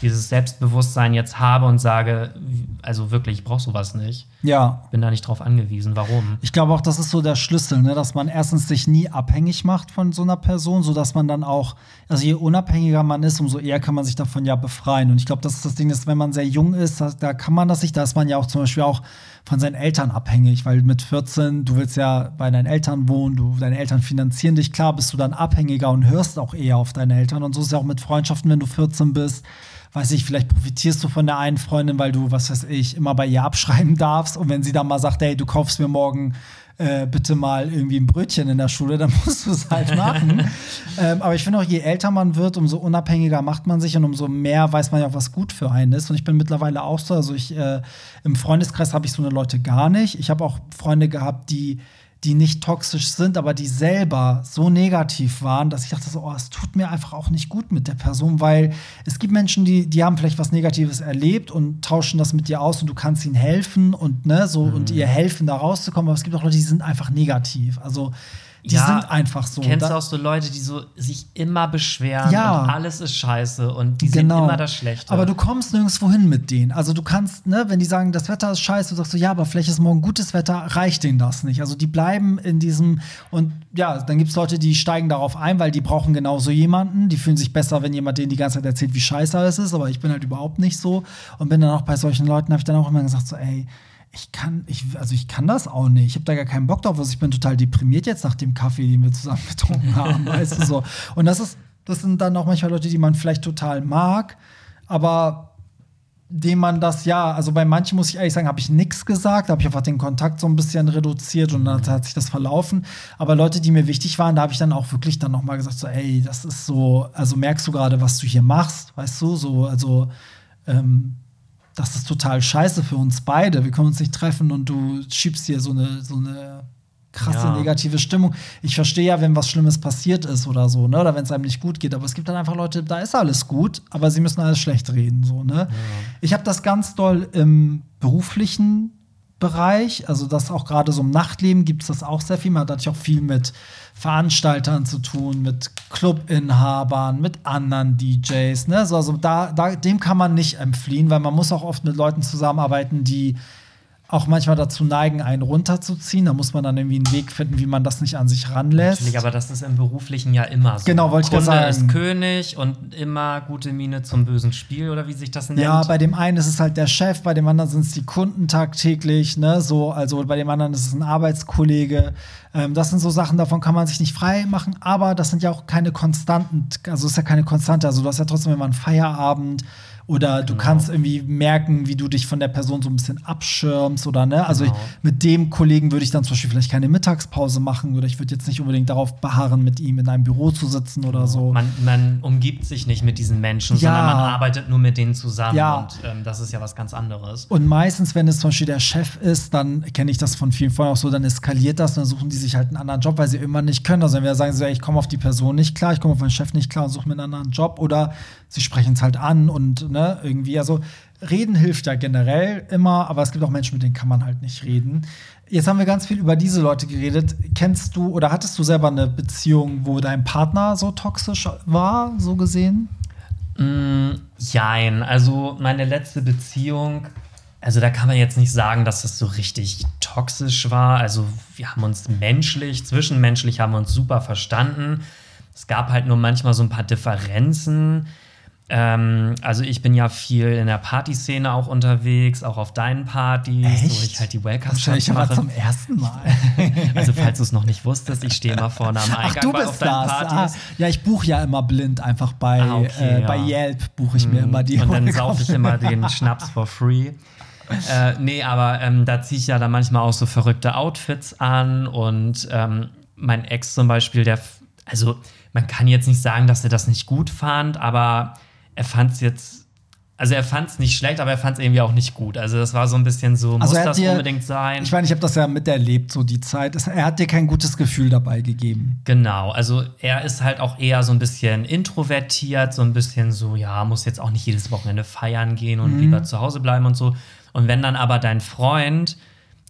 dieses Selbstbewusstsein jetzt habe und sage, also wirklich, ich brauche sowas nicht. Ja. Bin da nicht drauf angewiesen. Warum? Ich glaube auch, das ist so der Schlüssel, ne? dass man erstens sich nie abhängig macht von so einer Person, sodass man dann auch, also je unabhängiger man ist, umso eher kann man sich davon ja befreien. Und ich glaube, das ist das Ding, dass wenn man sehr jung ist, da, da kann man das nicht, da ist man ja auch zum Beispiel auch von seinen Eltern abhängig, weil mit 14, du willst ja bei deinen Eltern wohnen, du, deine Eltern finanzieren dich, klar bist du dann abhängiger und hörst auch eher auf deine Eltern. Und so ist es ja auch mit Freundschaften, wenn du 14 bist weiß ich, vielleicht profitierst du von der einen Freundin, weil du, was weiß ich, immer bei ihr abschreiben darfst. Und wenn sie dann mal sagt, hey, du kaufst mir morgen äh, bitte mal irgendwie ein Brötchen in der Schule, dann musst du es halt machen. ähm, aber ich finde auch, je älter man wird, umso unabhängiger macht man sich und umso mehr weiß man ja auch, was gut für einen ist. Und ich bin mittlerweile auch so, also ich äh, im Freundeskreis habe ich so eine Leute gar nicht. Ich habe auch Freunde gehabt, die die nicht toxisch sind, aber die selber so negativ waren, dass ich dachte so, oh, es tut mir einfach auch nicht gut mit der Person, weil es gibt Menschen, die, die haben vielleicht was Negatives erlebt und tauschen das mit dir aus und du kannst ihnen helfen und ne, so mhm. und ihr helfen, da rauszukommen, aber es gibt auch Leute, die sind einfach negativ. Also die ja, sind einfach so. Kennst du auch so Leute, die so sich immer beschweren ja. und alles ist scheiße und die genau. sehen immer das Schlechte. Aber du kommst nirgendwo hin mit denen. Also du kannst, ne, wenn die sagen, das Wetter ist scheiße, du sagst so, ja, aber vielleicht ist morgen gutes Wetter, reicht denen das nicht. Also die bleiben in diesem und ja, dann gibt es Leute, die steigen darauf ein, weil die brauchen genauso jemanden. Die fühlen sich besser, wenn jemand denen die ganze Zeit erzählt, wie scheiße alles ist, aber ich bin halt überhaupt nicht so und bin dann auch bei solchen Leuten, habe ich dann auch immer gesagt so, ey, ich kann, ich, also ich kann das auch nicht. Ich habe da gar keinen Bock drauf. Also ich bin total deprimiert jetzt nach dem Kaffee, den wir zusammen getrunken haben, weißt du so. Und das ist, das sind dann auch manchmal Leute, die man vielleicht total mag, aber dem man das ja, also bei manchen muss ich ehrlich sagen, habe ich nichts gesagt, habe ich einfach den Kontakt so ein bisschen reduziert und dann hat sich das verlaufen. Aber Leute, die mir wichtig waren, da habe ich dann auch wirklich dann noch mal gesagt, so, ey, das ist so, also merkst du gerade, was du hier machst, weißt du, so, also ähm, das ist total scheiße für uns beide. Wir können uns nicht treffen und du schiebst hier so eine, so eine krasse Ja. negative Stimmung. Ich verstehe ja, wenn was Schlimmes passiert ist oder so, ne? Oder wenn es einem nicht gut geht. Aber es gibt dann einfach Leute, da ist alles gut, aber sie müssen alles schlecht reden, so, ne? Ich habe das ganz doll im beruflichen Bereich, also das auch gerade so im Nachtleben gibt es das auch sehr viel. Man hat natürlich auch viel mit Veranstaltern zu tun, mit Clubinhabern, mit anderen DJs. Ne? So, also da, da, dem kann man nicht entfliehen, weil man muss auch oft mit Leuten zusammenarbeiten, die auch manchmal dazu neigen, einen runterzuziehen. Da muss man dann irgendwie einen Weg finden, wie man das nicht an sich ranlässt. Natürlich, aber das ist im Beruflichen ja immer so. Genau, wollte ich gerade sagen. ist König und immer gute Miene zum bösen Spiel oder wie sich das nennt. Ja, bei dem einen ist es halt der Chef, bei dem anderen sind es die Kunden tagtäglich, ne? So, also bei dem anderen ist es ein Arbeitskollege. Ähm, das sind so Sachen, davon kann man sich nicht frei machen, aber das sind ja auch keine konstanten, also ist ja keine Konstante. Also du hast ja trotzdem immer einen Feierabend oder du Genau. kannst irgendwie merken, wie du dich von der Person so ein bisschen abschirmst oder ne? Also Genau. ich, mit dem Kollegen würde ich dann zum Beispiel vielleicht keine Mittagspause machen oder ich würde jetzt nicht unbedingt darauf beharren, mit ihm in einem Büro zu sitzen oder so. Man, man umgibt sich nicht mit diesen Menschen, Ja. sondern man arbeitet nur mit denen zusammen. Ja. Und ähm, das ist ja was ganz anderes. Und meistens, wenn es zum Beispiel der Chef ist, dann kenne ich das von vielen Freunden auch so, dann eskaliert das und dann suchen die sich halt einen anderen Job, weil sie irgendwann nicht können. Also wenn wir sagen, so, ey, ich komme auf die Person nicht klar, ich komme auf meinen Chef nicht klar und suche mir einen anderen Job oder sie sprechen es halt an und ne, irgendwie, also reden hilft ja generell immer, aber es gibt auch Menschen, mit denen kann man halt nicht reden. Jetzt haben wir ganz viel über diese Leute geredet. Kennst du oder hattest du selber eine Beziehung, wo dein Partner so toxisch war, so gesehen? Mm, jein, also meine letzte Beziehung, also da kann man jetzt nicht sagen, dass das so richtig toxisch war. Also wir haben uns menschlich, zwischenmenschlich haben wir uns super verstanden. Es gab halt nur manchmal so ein paar Differenzen. Ähm, also ich bin ja viel in der Partyszene auch unterwegs, auch auf deinen Partys, wo Echt? ich halt die welcome stelle ich aber mache. zum ersten Mal. Also falls du es noch nicht wusstest, ich stehe mal vorne am Ach, Eingang du bei, auf bist deinen das. Ah, Partys. ja, ich buche ja immer blind einfach bei, Ah, okay, äh, ja. bei Yelp buche ich mir immer die. Und dann saufe ich immer den Schnaps for free. Äh, nee, aber ähm, da ziehe ich ja dann manchmal auch so verrückte Outfits an und ähm, mein Ex zum Beispiel, der, also man kann jetzt nicht sagen, dass er das nicht gut fand, aber er fand es jetzt, also er fand es nicht schlecht, aber er fand es irgendwie auch nicht gut. Also das war so ein bisschen so, Also muss das dir- unbedingt sein? Ich meine, ich habe das ja miterlebt, so die Zeit. Er hat dir kein gutes Gefühl dabei gegeben. Genau, also er ist halt auch eher so ein bisschen introvertiert, so ein bisschen so, ja, muss jetzt auch nicht jedes Wochenende feiern gehen und lieber zu Hause bleiben und so. Und wenn dann aber dein Freund,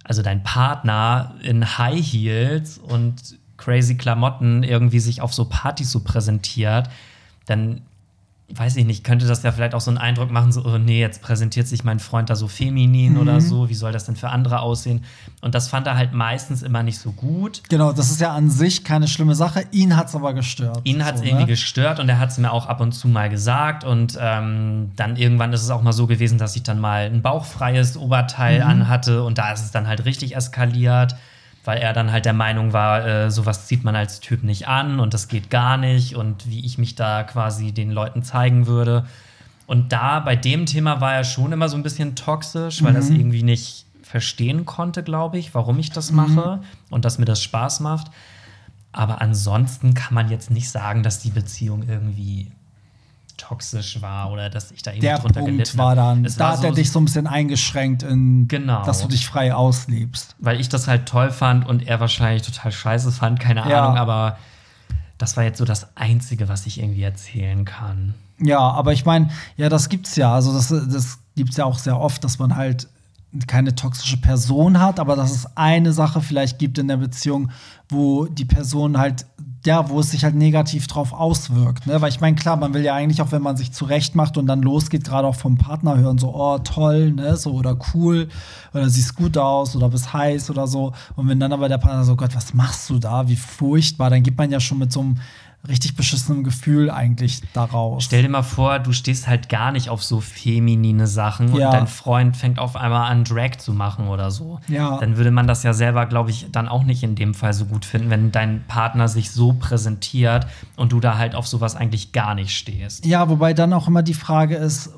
also dein Partner in High Heels und crazy Klamotten irgendwie sich auf so Partys so präsentiert, dann weiß ich nicht, könnte das ja vielleicht auch so einen Eindruck machen, so, oh nee, jetzt präsentiert sich mein Freund da so feminin oder so, wie soll das denn für andere aussehen? Und das fand er halt meistens immer nicht so gut. Genau, das ist ja an sich keine schlimme Sache. Ihn hat es aber gestört. Ihn hat es so, irgendwie ne? gestört und er hat es mir auch ab und zu mal gesagt. Und ähm, dann irgendwann ist es auch mal so gewesen, dass ich dann mal ein bauchfreies Oberteil Mhm. anhatte und da ist es dann halt richtig eskaliert, weil er dann halt der Meinung war, äh, sowas zieht man als Typ nicht an und das geht gar nicht und wie ich mich da quasi den Leuten zeigen würde. Und da bei dem Thema war er schon immer so ein bisschen toxisch, weil Mhm. das irgendwie nicht verstehen konnte, glaube ich, warum ich das mache und dass mir das Spaß macht. Aber ansonsten kann man jetzt nicht sagen, dass die Beziehung irgendwie toxisch war oder dass ich da irgendwie Der drunter Punkt gelitten war habe. dann, da hat er so- dich so ein bisschen eingeschränkt, in, Genau. dass du dich frei auslebst. weil ich das halt toll fand und er wahrscheinlich total scheiße fand, keine Ja. Ahnung, aber das war jetzt so das Einzige, was ich irgendwie erzählen kann. Ja, aber ich meine, ja, das gibt's ja. Also das, das gibt's ja auch sehr oft, dass man halt keine toxische Person hat, aber dass es eine Sache vielleicht gibt in der Beziehung, wo die Person halt, ja, wo es sich halt negativ drauf auswirkt. Ne? Weil ich meine, klar, man will ja eigentlich auch, wenn man sich zurecht macht und dann losgeht, gerade auch vom Partner hören, so, oh, toll, ne, so oder cool, oder siehst gut aus oder bist heiß oder so. Und wenn dann aber der Partner so, Gott, was machst du da? Wie furchtbar, dann gibt man ja schon mit so einem richtig beschissenem Gefühl eigentlich daraus. Stell dir mal vor, du stehst halt gar nicht auf so feminine Sachen Ja. und dein Freund fängt auf einmal an, Drag zu machen oder so. Ja. Dann würde man das ja selber, glaube ich, dann auch nicht in dem Fall so gut finden, wenn dein Partner sich so präsentiert und du da halt auf sowas eigentlich gar nicht stehst. Ja, wobei dann auch immer die Frage ist,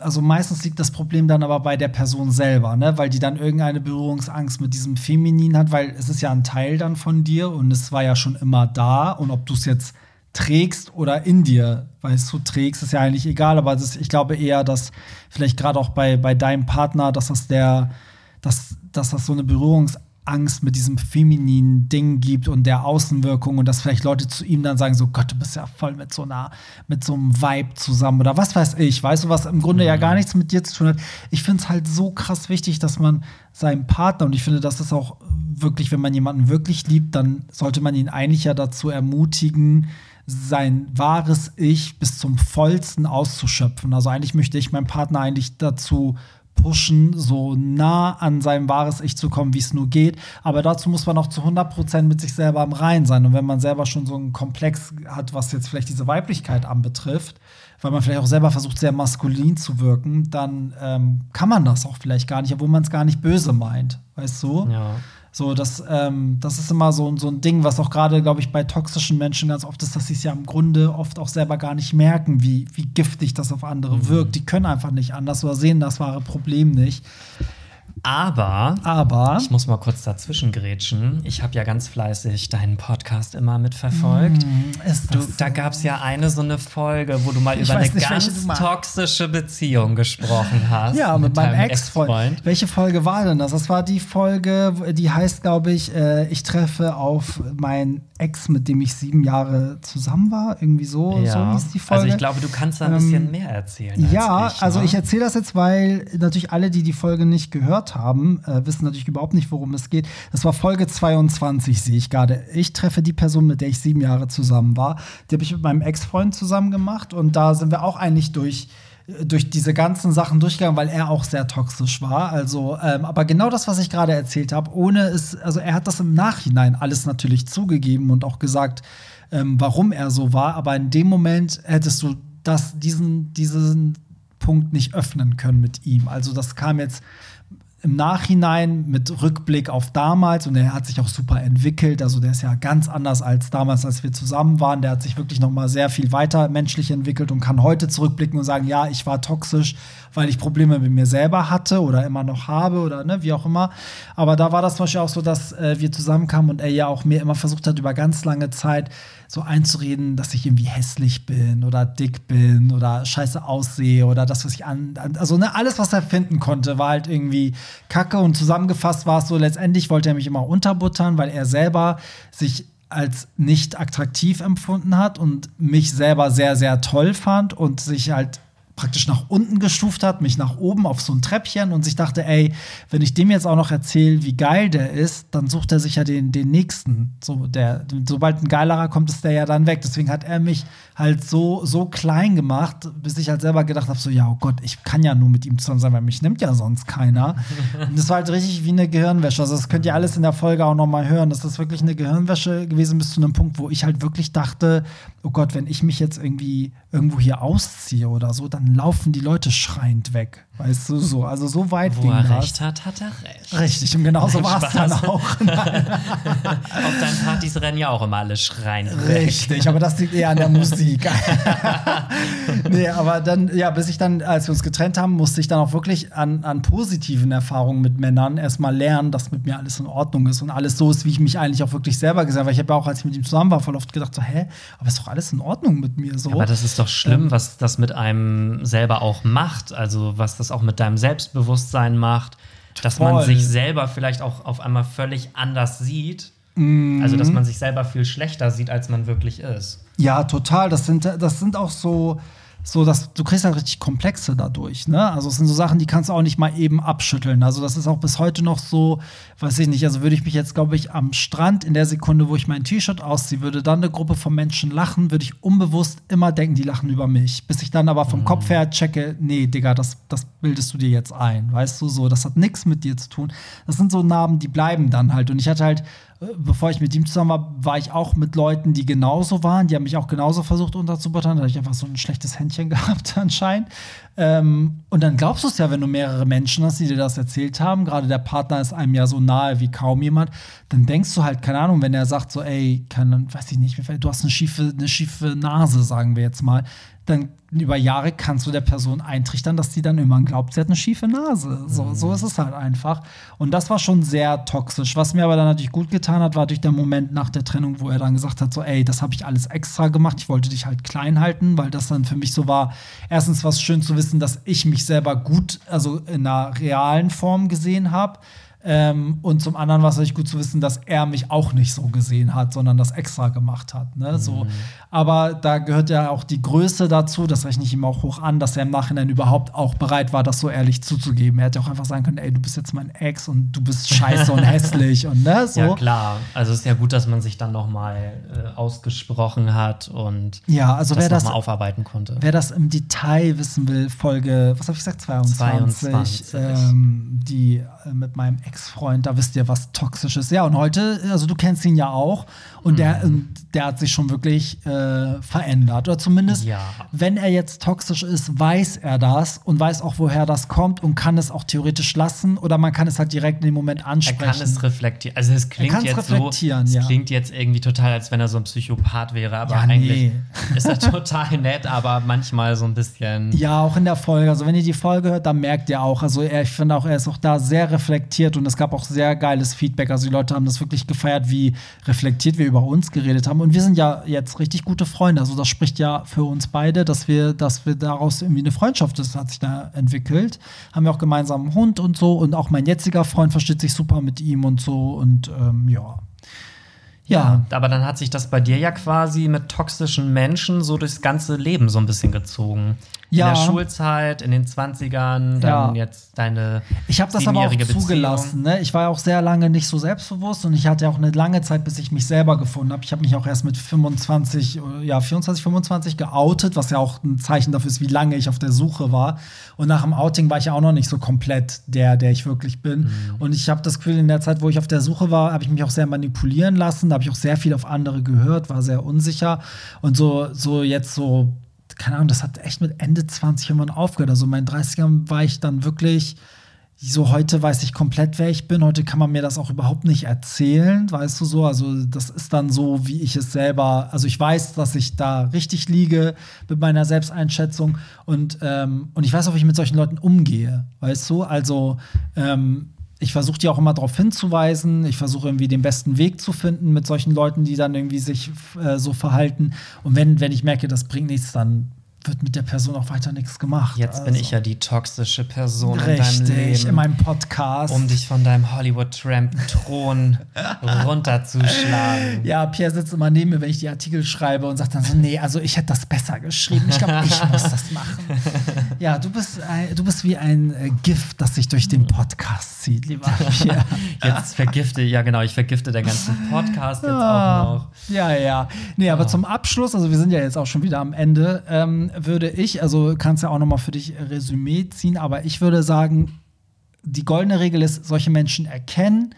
also meistens liegt das Problem dann aber bei der Person selber, ne? weil die dann irgendeine Berührungsangst mit diesem Feminin hat, weil es ist ja ein Teil dann von dir und es war ja schon immer da und ob du es jetzt trägst oder in dir, weißt du, trägst, ist ja eigentlich egal, aber das, ich glaube eher, dass vielleicht gerade auch bei, bei deinem Partner, dass das der, dass, dass das so eine Berührungsangst mit diesem femininen Ding gibt und der Außenwirkung und dass vielleicht Leute zu ihm dann sagen so Gott, du bist ja voll mit so einer mit so einem Vibe zusammen oder was weiß ich, weißt du, was im Grunde ja gar nichts mit dir zu tun hat. Ich finde es halt so krass wichtig, dass man seinem Partner und ich finde, das ist auch wirklich, wenn man jemanden wirklich liebt, dann sollte man ihn eigentlich ja dazu ermutigen, sein wahres Ich bis zum vollsten auszuschöpfen. Also eigentlich möchte ich meinen Partner eigentlich dazu pushen, so nah an seinem wahres Ich zu kommen, wie es nur geht. Aber dazu muss man auch zu 100% mit sich selber im Rein sein. Und wenn man selber schon so einen Komplex hat, was jetzt vielleicht diese Weiblichkeit anbetrifft, weil man vielleicht auch selber versucht, sehr maskulin zu wirken, dann ähm, kann man das auch vielleicht gar nicht, obwohl man es gar nicht böse meint. Weißt du? Ja. So, das, ähm, das ist immer so, so ein Ding, was auch gerade, glaube ich, bei toxischen Menschen ganz oft ist, dass sie es ja im Grunde oft auch selber gar nicht merken, wie, wie giftig das auf andere wirkt. Die können einfach nicht anders oder sehen das wahre Problem nicht. Aber Aber ich muss mal kurz dazwischen grätschen. Ich habe ja ganz fleißig deinen Podcast immer mitverfolgt. Du, das da gab es ja eine so eine Folge, wo du mal Ich über eine nicht, ganz toxische Beziehung gesprochen hast. Ja, mit, meinem deinem Ex-Freund. Welche Folge war denn das? Das war die Folge, die heißt, glaube ich, äh, ich treffe auf meinen Ex, mit dem ich sieben Jahre zusammen war. Irgendwie so, Ja. so hieß die Folge. Also ich glaube, du kannst da ein Ähm, bisschen mehr erzählen. Ja, als ich, also ne? ich erzähle das jetzt, weil natürlich alle, die die Folge nicht gehört haben, äh, wissen natürlich überhaupt nicht, worum es geht. Das war Folge 22, sehe ich gerade. Ich treffe die Person, mit der ich sieben Jahre zusammen war. Die habe ich mit meinem Ex-Freund zusammen gemacht und da sind wir auch eigentlich durch durch diese ganzen Sachen durchgegangen, weil er auch sehr toxisch war. Also, ähm, aber genau das, was ich gerade erzählt habe, ohne es, also er hat das im Nachhinein alles natürlich zugegeben und auch gesagt, ähm, warum er so war. Aber in dem Moment hättest du das, diesen, diesen Punkt nicht öffnen können mit ihm. Also das kam jetzt im Nachhinein mit Rückblick auf damals und er hat sich auch super entwickelt. Also der ist ja ganz anders als damals, als wir zusammen waren. Der hat sich wirklich noch mal sehr viel weiter menschlich entwickelt und kann heute zurückblicken und sagen, ja, ich war toxisch, weil ich Probleme mit mir selber hatte oder immer noch habe oder ne, wie auch immer. Aber da war das zum Beispiel auch so, dass äh, wir zusammenkamen und er ja auch mir immer versucht hat, über ganz lange Zeit so einzureden, dass ich irgendwie hässlich bin oder dick bin oder scheiße aussehe oder das, was ich an, an also ne, alles, was er finden konnte, war halt irgendwie Kacke und zusammengefasst war es so, letztendlich wollte er mich immer unterbuttern, weil er selber sich als nicht attraktiv empfunden hat und mich selber sehr, sehr toll fand und sich halt praktisch nach unten gestuft hat, mich nach oben auf so ein Treppchen und sich dachte, ey, wenn ich dem jetzt auch noch erzähle, wie geil der ist, dann sucht er sich ja den, den nächsten. So, der, sobald ein geilerer kommt, ist der ja dann weg. Deswegen hat er mich halt so, so klein gemacht, bis ich halt selber gedacht habe, so, ja, oh Gott, ich kann ja nur mit ihm zusammen sein, weil mich nimmt ja sonst keiner. und das war halt richtig wie eine Gehirnwäsche. Also das könnt ihr alles in der Folge auch noch mal hören. Das ist wirklich eine Gehirnwäsche gewesen bis zu einem Punkt, wo ich halt wirklich dachte, oh Gott, wenn ich mich jetzt irgendwie irgendwo hier ausziehe oder so, dann laufen die Leute schreiend weg. Weißt du, so. Also so weit Wo ging er das. recht hat, hat er recht. Richtig, und genau so war es dann auch. Auf deinen Partys rennen ja auch immer alle schreien. richtig, aber das liegt eher an der Musik. nee, aber dann, ja, bis ich dann, als wir uns getrennt haben, musste ich dann auch wirklich an, an positiven Erfahrungen mit Männern erstmal lernen, dass mit mir alles in Ordnung ist und alles so ist, wie ich mich eigentlich auch wirklich selber gesehen habe. Weil ich habe ja auch, als ich mit ihm zusammen war, voll oft gedacht, so, hä, aber ist doch alles in Ordnung mit mir so. Aber das ist doch schlimm, Ähm. was das mit einem selber auch macht. Also, was das auch mit deinem Selbstbewusstsein macht. Dass man sich selber vielleicht auch auf einmal völlig anders sieht. Mhm. Also, dass man sich selber viel schlechter sieht, als man wirklich ist. Ja, total. Das sind, das sind auch so, so dass du kriegst halt richtig Komplexe dadurch. Ne? Also es sind so Sachen, die kannst du auch nicht mal eben abschütteln. Also das ist auch bis heute noch so, weiß ich nicht. Also würde ich mich jetzt, glaube ich, am Strand in der Sekunde, wo ich mein T-Shirt ausziehe, würde dann eine Gruppe von Menschen lachen, würde ich unbewusst immer denken, die lachen über mich. Bis ich dann aber vom Kopf her checke, nee, Digga, das, das bildest du dir jetzt ein. Weißt du so, das hat nichts mit dir zu tun. Das sind so Narben, die bleiben dann halt. Und ich hatte halt bevor ich mit ihm zusammen war, war ich auch mit Leuten, die genauso waren. Die haben mich auch genauso versucht unterzubuttern. Da habe ich einfach so ein schlechtes Händchen gehabt anscheinend. Ähm, und dann glaubst du es ja, wenn du mehrere Menschen hast, die dir das erzählt haben. Gerade der Partner ist einem ja so nahe wie kaum jemand. Dann denkst du halt, keine Ahnung, wenn er sagt so, ey, kann, weiß ich nicht, du hast eine schiefe, eine schiefe Nase, sagen wir jetzt mal dann über Jahre kannst du der Person eintrichtern, dass die dann irgendwann glaubt, sie hat eine schiefe Nase. So, mhm. so ist es halt einfach. Und das war schon sehr toxisch. Was mir aber dann natürlich gut getan hat, war natürlich der Moment nach der Trennung, wo er dann gesagt hat: so, ey, das habe ich alles extra gemacht. Ich wollte dich halt klein halten, weil das dann für mich so war. Erstens war es schön zu wissen, dass ich mich selber gut, also in einer realen Form gesehen habe. Ähm, und zum anderen war es natürlich gut zu wissen, dass er mich auch nicht so gesehen hat, sondern das extra gemacht hat. Ne? Mhm. So. Aber da gehört ja auch die Größe dazu, das rechne ich ihm auch hoch an, dass er im Nachhinein überhaupt auch bereit war, das so ehrlich zuzugeben. Er hätte auch einfach sagen können, ey, du bist jetzt mein Ex und du bist scheiße und hässlich und ne, so. Ja, klar. Also es ist ja gut, dass man sich dann noch mal äh, ausgesprochen hat und ja, also das, wer das mal aufarbeiten konnte. Wer das im Detail wissen will, Folge, was habe ich gesagt, 22, 22. Ähm, die mit meinem Ex-Freund, da wisst ihr, was toxisch ist. Ja, und heute, also du kennst ihn ja auch und mhm. der, der hat sich schon wirklich äh, verändert. Oder zumindest, ja. wenn er jetzt toxisch ist, weiß er das und weiß auch, woher das kommt und kann es auch theoretisch lassen oder man kann es halt direkt in dem Moment ansprechen. Er kann es reflektieren. Also es klingt jetzt so, es ja. klingt jetzt irgendwie total, als wenn er so ein Psychopath wäre, aber ja, eigentlich nee. ist er total nett, aber manchmal so ein bisschen. Ja, auch in der Folge. Also wenn ihr die Folge hört, dann merkt ihr auch, also er, ich finde auch, er ist auch da sehr reflektiert und es gab auch sehr geiles Feedback. Also die Leute haben das wirklich gefeiert, wie reflektiert wir über uns geredet haben. Und wir sind ja jetzt richtig gute Freunde. Also das spricht ja für uns beide, dass wir, dass wir daraus irgendwie eine Freundschaft, das hat sich da entwickelt. Haben wir auch gemeinsam einen Hund und so. Und auch mein jetziger Freund versteht sich super mit ihm und so. Und ähm, ja. Ja. aber dann hat sich das bei dir ja quasi mit toxischen Menschen so durchs ganze Leben so ein bisschen gezogen ja. in der Schulzeit, in den 20ern, dann ja. jetzt deine Ich habe das aber auch zugelassen. Ne? Ich war ja auch sehr lange nicht so selbstbewusst und ich hatte auch eine lange Zeit, bis ich mich selber gefunden habe. Ich habe mich auch erst mit 25, ja 24, 25 geoutet, was ja auch ein Zeichen dafür ist, wie lange ich auf der Suche war. Und nach dem Outing war ich ja auch noch nicht so komplett der, der ich wirklich bin. Mhm. Und ich habe das Gefühl, in der Zeit, wo ich auf der Suche war, habe ich mich auch sehr manipulieren lassen. Da habe ich auch sehr viel auf andere gehört, war sehr unsicher. Und so, so jetzt so keine Ahnung, das hat echt mit Ende 20 irgendwann aufgehört. Also in meinen 30ern war ich dann wirklich so heute weiß ich komplett, wer ich bin. Heute kann man mir das auch überhaupt nicht erzählen, weißt du so. Also das ist dann so, wie ich es selber. Also ich weiß, dass ich da richtig liege mit meiner Selbsteinschätzung und ähm, und ich weiß auch, wie ich mit solchen Leuten umgehe, weißt du. Also ähm, ich versuche die auch immer darauf hinzuweisen. Ich versuche irgendwie den besten Weg zu finden mit solchen Leuten, die dann irgendwie sich äh, so verhalten. Und wenn, wenn ich merke, das bringt nichts, dann wird mit der Person auch weiter nichts gemacht. Jetzt also. bin ich ja die toxische Person Richtig, in deinem Leben. in meinem Podcast. Um dich von deinem Hollywood-Tramp-Thron runterzuschlagen. Ja, Pierre sitzt immer neben mir, wenn ich die Artikel schreibe und sagt dann so, nee, also ich hätte das besser geschrieben. Ich glaube, ich muss das machen. Ja, du bist, ein, du bist wie ein äh, Gift, das sich durch den Podcast zieht, lieber Pierre. Jetzt vergifte, ja genau, ich vergifte den ganzen Podcast jetzt ja, auch noch. Ja, ja. Nee, aber zum Abschluss, also wir sind ja jetzt auch schon wieder am Ende, ähm, würde ich, also kannst ja auch noch mal für dich Resümee ziehen, aber ich würde sagen, die goldene Regel ist, solche Menschen erkennen,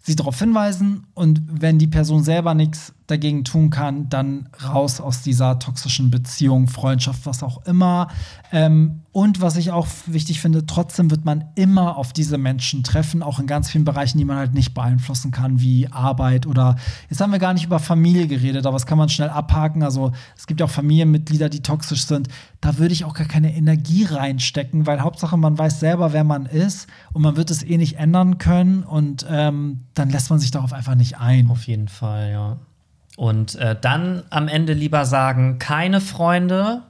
sie darauf hinweisen und wenn die Person selber nichts dagegen tun kann, dann raus aus dieser toxischen Beziehung, Freundschaft, was auch immer. Ähm, und was ich auch wichtig finde, trotzdem wird man immer auf diese Menschen treffen, auch in ganz vielen Bereichen, die man halt nicht beeinflussen kann, wie Arbeit oder jetzt haben wir gar nicht über Familie geredet, aber das kann man schnell abhaken. Also es gibt ja auch Familienmitglieder, die toxisch sind. Da würde ich auch gar keine Energie reinstecken, weil Hauptsache man weiß selber, wer man ist und man wird es eh nicht ändern können und ähm, dann lässt man sich darauf einfach nicht ein. Auf jeden Fall, ja. Und äh, dann am Ende lieber sagen, keine Freunde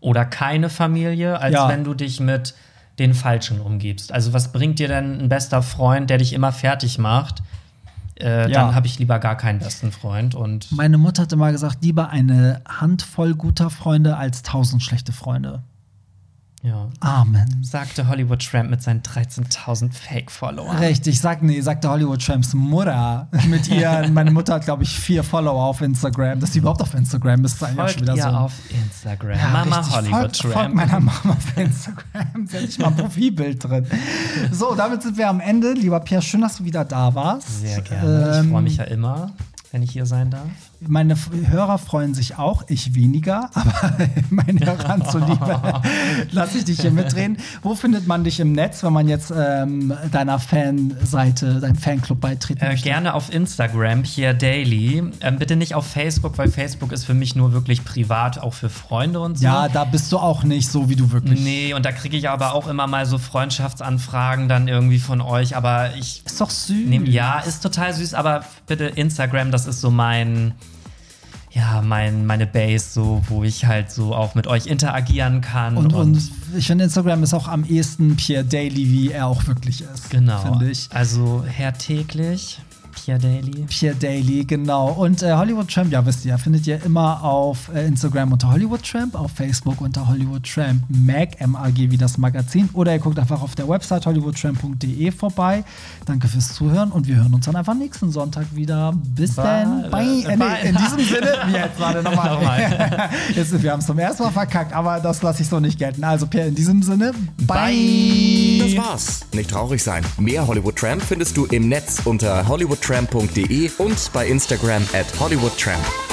oder keine Familie, als ja. wenn du dich mit den Falschen umgibst. Also was bringt dir denn ein bester Freund, der dich immer fertig macht? Äh, ja. Dann habe ich lieber gar keinen besten Freund. Und Meine Mutter hatte mal gesagt, lieber eine Handvoll guter Freunde als tausend schlechte Freunde. Ja. Amen. Sagte Hollywood Tramp mit seinen 13.000 Fake-Followern. Richtig, sag nee, sagte Hollywood Tramps Mutter mit ihr. meine Mutter hat, glaube ich, vier Follower auf Instagram. Dass sie überhaupt auf Instagram ist, ist eigentlich Folgt schon wieder ihr so. auf Instagram. Ja, Mama richtig. Hollywood folgt, folgt Tramp. meiner Mama auf Instagram. Sie hat nicht mal ein Profilbild drin. So, damit sind wir am Ende. Lieber Pierre, schön, dass du wieder da warst. Sehr gerne. Ähm, ich freue mich ja immer, wenn ich hier sein darf. Meine Hörer freuen sich auch, ich weniger, aber meinen Hörern zuliebe lasse ich dich hier mitreden. Wo findet man dich im Netz, wenn man jetzt ähm, deiner Fanseite, deinem Fanclub beitreten Äh, möchte? gerne auf Instagram, Pierre Daily. Ähm, bitte nicht auf Facebook, weil Facebook ist für mich nur wirklich privat, auch für Freunde und so. Ja, da bist du auch nicht so, wie du wirklich. Nee, und da kriege ich aber auch immer mal so Freundschaftsanfragen dann irgendwie von euch. Aber ich Ist doch süß. nehme, ja, ist total süß, aber bitte Instagram, das ist so mein, ja, mein, meine Base, so, wo ich halt so auch mit euch interagieren kann. Und, und ich finde, Instagram ist auch am ehesten Pierre Daily, wie er auch wirklich ist. genau. Finde ich. Also Herr täglich, Pierre Daily. Pierre Daly, genau. Und äh, Hollywood Tramp, ja, wisst ihr, findet ihr immer auf äh, Instagram unter Hollywood Tramp, auf Facebook unter Hollywood Tramp Mag, M-A-G wie das Magazin. Oder ihr guckt einfach auf der Website hollywoodtramp.de vorbei. Danke fürs Zuhören und wir hören uns dann einfach nächsten Sonntag wieder. Bis Bye. dann. Bye. Äh, Bye. nee, in diesem Sinne, wie jetzt warte nochmal. Nochmal. Jetzt, wir haben es zum ersten Mal verkackt, aber das lasse ich so nicht gelten. Also, Pierre, in diesem Sinne, bye. Das war's. Nicht traurig sein. Mehr Hollywood Tramp findest du im Netz unter hollywoodtramp.de und bei Instagram at hollywoodtramp.